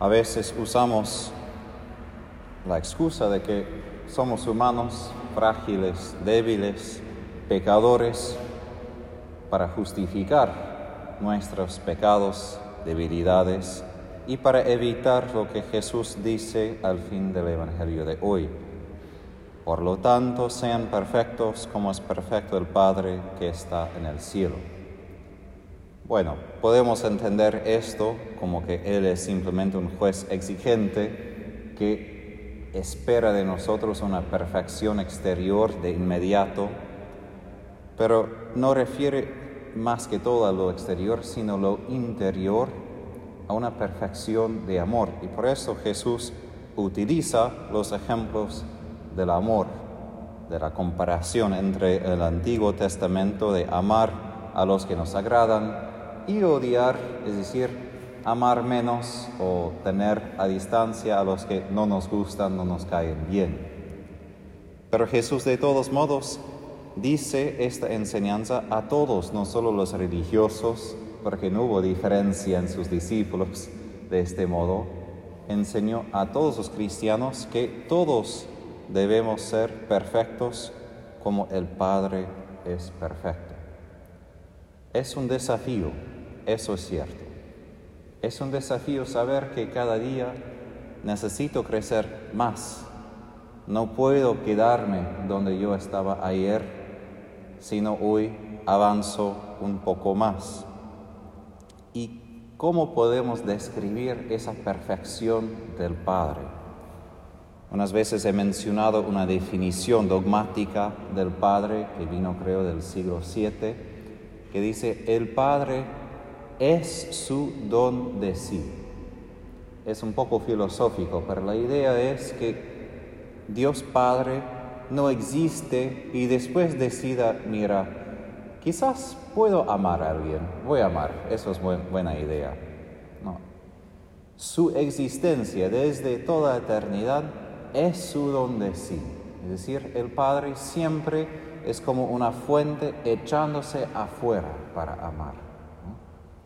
A veces usamos la excusa de que somos humanos, frágiles, débiles, pecadores, para justificar nuestros pecados, debilidades y para evitar lo que Jesús dice al fin del Evangelio de hoy. Por lo tanto, sean perfectos como es perfecto el Padre que está en el cielo. Bueno, podemos entender esto como que Él es simplemente un juez exigente que espera de nosotros una perfección exterior de inmediato, pero no refiere más que todo a lo exterior, sino lo interior, a una perfección de amor. Y por eso Jesús utiliza los ejemplos del amor, de la comparación entre el Antiguo Testamento de amar a los que nos agradan y odiar, es decir, amar menos o tener a distancia a los que no nos gustan, no nos caen bien. Pero Jesús de todos modos dice esta enseñanza a todos, no solo los religiosos, porque no hubo diferencia en sus discípulos de este modo, enseñó a todos los cristianos que todos debemos ser perfectos como el Padre es perfecto. Es un desafío, eso es cierto. Es un desafío saber que cada día necesito crecer más. No puedo quedarme donde yo estaba ayer, sino hoy avanzo un poco más. ¿Y cómo podemos describir esa perfección del Padre? Unas veces he mencionado una definición dogmática del Padre que vino creo del siglo VII, que dice, el Padre es su don de sí. Es un poco filosófico, pero la idea es que Dios Padre no existe y después decida, mira, quizás puedo amar a alguien, voy a amar, eso es buena idea. No. Su existencia desde toda eternidad es su don de sí. Es decir, el Padre siempre es como una fuente echándose afuera para amar.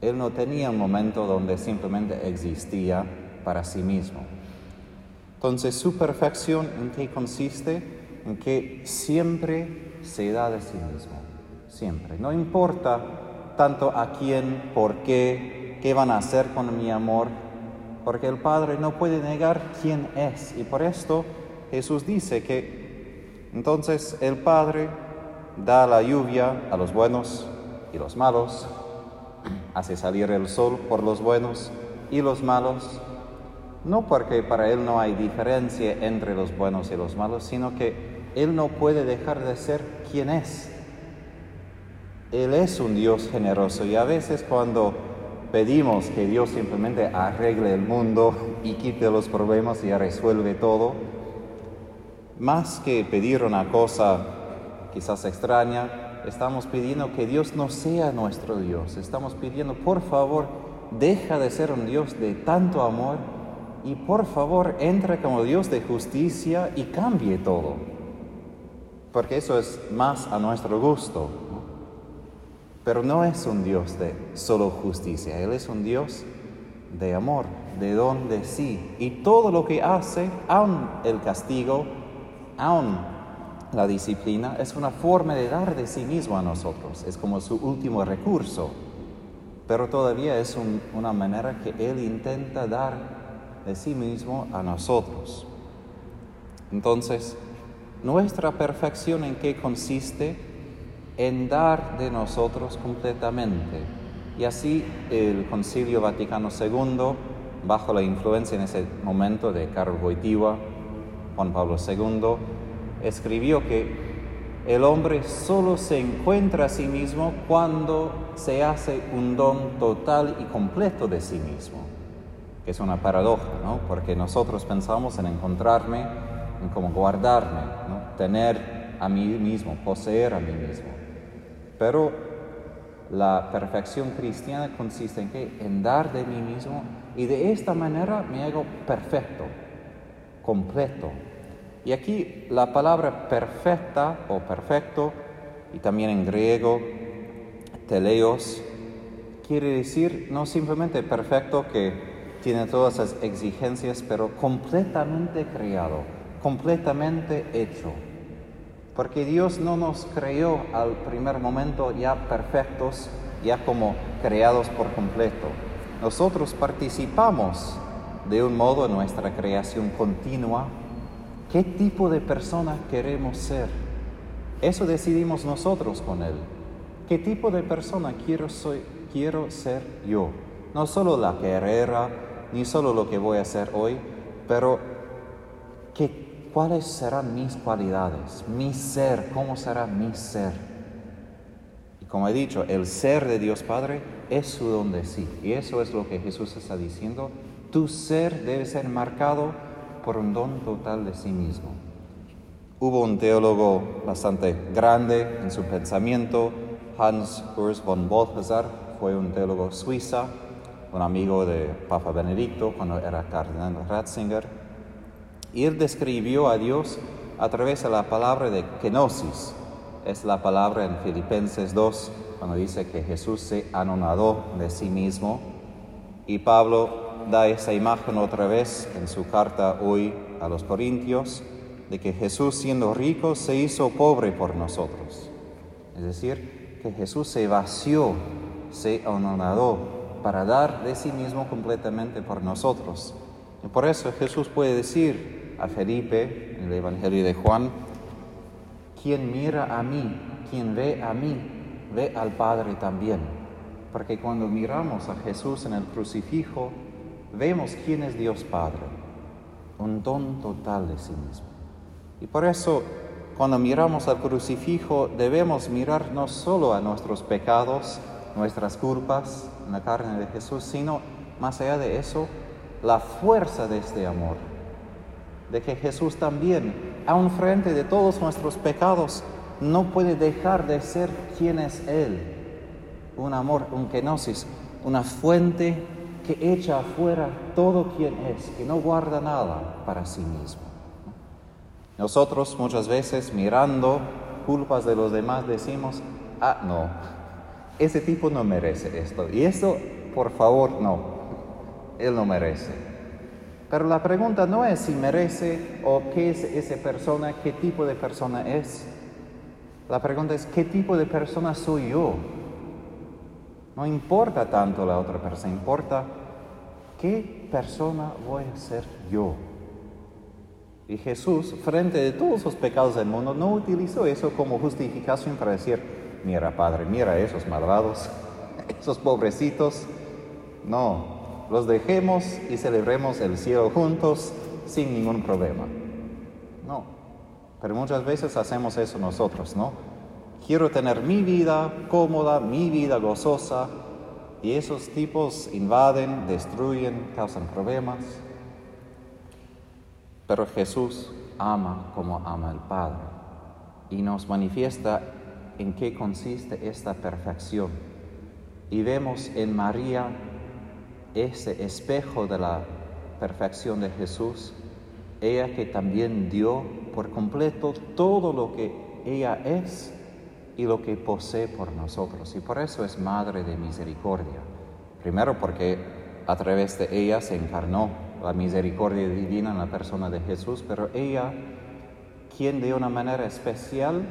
Él no tenía un momento donde simplemente existía para sí mismo. Entonces, su perfección en qué consiste? En que siempre se da de sí mismo. Siempre. No importa tanto a quién, por qué, qué van a hacer con mi amor, porque el Padre no puede negar quién es. Y por esto Jesús dice que entonces el Padre da la lluvia a los buenos y los malos, hace salir el sol por los buenos y los malos, no porque para Él no hay diferencia entre los buenos y los malos, sino que Él no puede dejar de ser quien es. Él es un Dios generoso y a veces cuando pedimos que Dios simplemente arregle el mundo y quite los problemas y resuelve todo, más que pedir una cosa quizás extraña, estamos pidiendo que Dios no sea nuestro Dios. Estamos pidiendo, por favor, deja de ser un Dios de tanto amor y por favor entra como Dios de justicia y cambie todo. Porque eso es más a nuestro gusto. Pero no es un Dios de solo justicia, Él es un Dios de amor, de don de sí. Y todo lo que hace, aun el castigo, aun la disciplina, es una forma de dar de sí mismo a nosotros. Es como su último recurso. Pero todavía es una manera que Él intenta dar de sí mismo a nosotros. Entonces, nuestra perfección en qué consiste? en dar de nosotros completamente. Y así el Concilio Vaticano II, bajo la influencia en ese momento de Karol Wojtyła, Juan Pablo II, escribió que el hombre solo se encuentra a sí mismo cuando se hace un don total y completo de sí mismo, es una paradoja, ¿no? Porque nosotros pensamos en encontrarme, en cómo guardarme, ¿no? tener a mí mismo, poseer a mí mismo. Pero la perfección cristiana consiste en que en dar de mí mismo y de esta manera me hago perfecto, completo. Y aquí la palabra perfecta o perfecto y también en griego teleos quiere decir no simplemente perfecto que tiene todas las exigencias, pero completamente creado, completamente hecho. Porque Dios no nos creó al primer momento ya perfectos, ya como creados por completo. Nosotros participamos de un modo en nuestra creación continua. ¿Qué tipo de persona queremos ser? Eso decidimos nosotros con Él. ¿Qué tipo de persona quiero, soy, quiero ser yo? No solo la carrera, ni solo lo que voy a hacer hoy, pero ¿qué, cuáles serán mis cualidades, mi ser, cómo será mi ser. Y como he dicho, el ser de Dios Padre es su don de sí. Y eso es lo que Jesús está diciendo. Tu ser debe ser marcado por un don total de sí mismo. Hubo un teólogo bastante grande en su pensamiento, Hans Urs von Balthasar, fue un teólogo suiza, un amigo de Papa Benedicto cuando era cardenal Ratzinger, y él describió a Dios a través de la palabra de kenosis. Es la palabra en Filipenses 2, cuando dice que Jesús se anonadó de sí mismo. Y Pablo da esa imagen otra vez en su carta hoy a los Corintios de que Jesús siendo rico se hizo pobre por nosotros. Es decir, que Jesús se vació, se anonadó para dar de sí mismo completamente por nosotros. Y por eso Jesús puede decir a Felipe en el Evangelio de Juan, quien mira a mí, quien ve a mí, ve al Padre también. Porque cuando miramos a Jesús en el crucifijo, vemos quién es Dios Padre, un don total de sí mismo. Y por eso, cuando miramos al crucifijo, debemos mirar no solo a nuestros pecados, nuestras culpas en la carne de Jesús, sino más allá de eso, la fuerza de este amor. De que Jesús también, aun frente de todos nuestros pecados, no puede dejar de ser quien es Él. Un amor, un kenosis, una fuente que echa afuera todo quien es, que no guarda nada para sí mismo. Nosotros muchas veces mirando culpas de los demás decimos, ah, no, ese tipo no merece esto. Y esto, por favor, no, él no merece. Pero la pregunta no es si merece o qué es esa persona, qué tipo de persona es. La pregunta es, ¿qué tipo de persona soy yo? No importa tanto la otra persona, importa qué persona voy a ser yo. Y Jesús, frente de todos los pecados del mundo, no utilizó eso como justificación para decir, mira Padre, mira esos malvados, esos pobrecitos. No, los dejemos y celebremos el cielo juntos sin ningún problema. No, pero muchas veces hacemos eso nosotros, ¿no? Quiero tener mi vida cómoda, mi vida gozosa, y esos tipos invaden, destruyen, causan problemas. Pero Jesús ama como ama el Padre y nos manifiesta en qué consiste esta perfección. Y vemos en María ese espejo de la perfección de Jesús, ella que también dio por completo todo lo que ella es y lo que posee por nosotros. Y por eso es Madre de Misericordia. Primero porque a través de ella se encarnó la misericordia divina en la persona de Jesús, pero ella, quien de una manera especial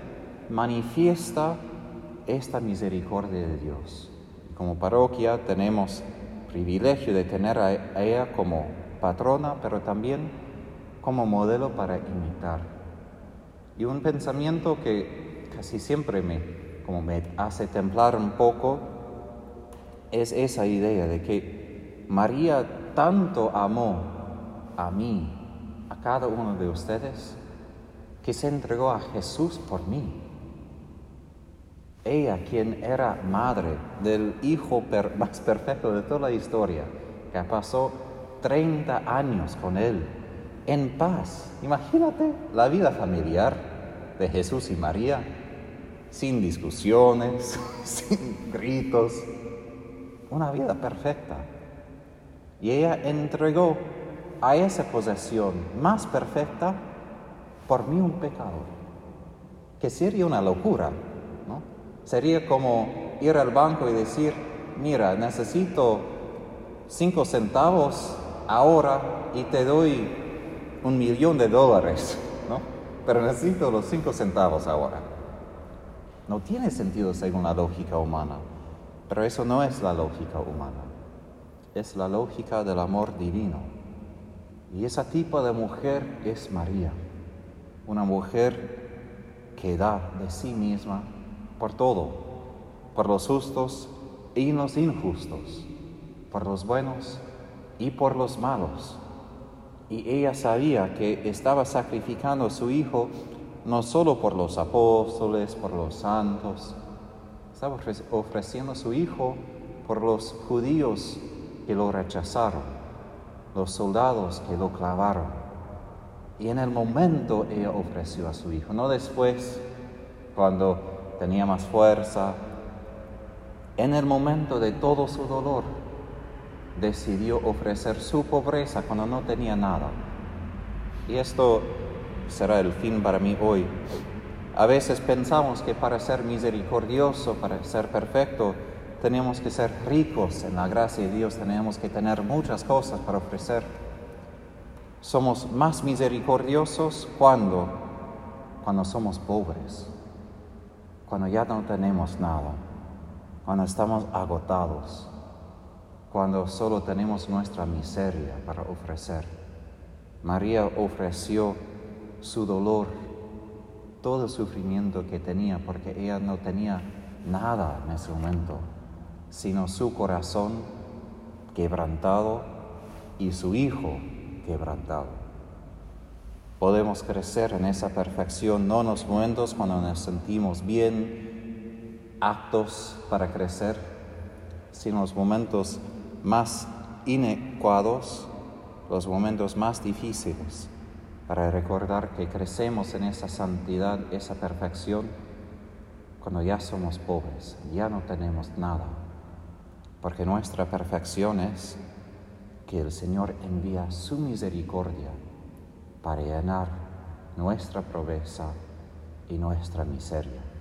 manifiesta esta misericordia de Dios. Como parroquia tenemos privilegio de tener a ella como patrona, pero también como modelo para imitar. Y un pensamiento que casi siempre me, como me hace templar un poco es esa idea de que María tanto amó a mí, a cada uno de ustedes, que se entregó a Jesús por mí. Ella, quien era madre del hijo más perfecto de toda la historia, que pasó 30 años con él, en paz. Imagínate la vida familiar de Jesús y María, sin discusiones, sin gritos, una vida perfecta. Y ella entregó a esa posesión más perfecta por mí un pecado, que sería una locura, ¿no? Sería como ir al banco y decir, mira, necesito cinco centavos ahora y te doy un millón de dólares, ¿no? Pero necesito los cinco centavos ahora. No tiene sentido según la lógica humana, pero eso no es la lógica humana, es la lógica del amor divino. Y ese tipo de mujer es María, una mujer que da de sí misma por todo, por los justos y los injustos, por los buenos y por los malos. Y ella sabía que estaba sacrificando a su hijo no solo por los apóstoles, por los santos, estaba ofreciendo a su hijo por los judíos que lo rechazaron, los soldados que lo clavaron. Y en el momento ella ofreció a su hijo, no después, cuando tenía más fuerza, en el momento de todo su dolor, decidió ofrecer su pobreza cuando no tenía nada. Y esto será el fin para mí hoy. A veces pensamos que para ser misericordioso, para ser perfecto, tenemos que ser ricos en la gracia de Dios, tenemos que tener muchas cosas para ofrecer. Somos más misericordiosos cuando, cuando somos pobres, cuando ya no tenemos nada, cuando estamos agotados, cuando solo tenemos nuestra miseria para ofrecer. María ofreció su dolor, todo el sufrimiento que tenía, porque ella no tenía nada en ese momento, sino su corazón quebrantado y su hijo quebrantado. Podemos crecer en esa perfección, no en los momentos cuando nos sentimos bien, aptos para crecer, sino en los momentos más inecuados, los momentos más difíciles, para recordar que crecemos en esa santidad, esa perfección, cuando ya somos pobres, ya no tenemos nada, porque nuestra perfección es que el Señor envía su misericordia para llenar nuestra pobreza y nuestra miseria.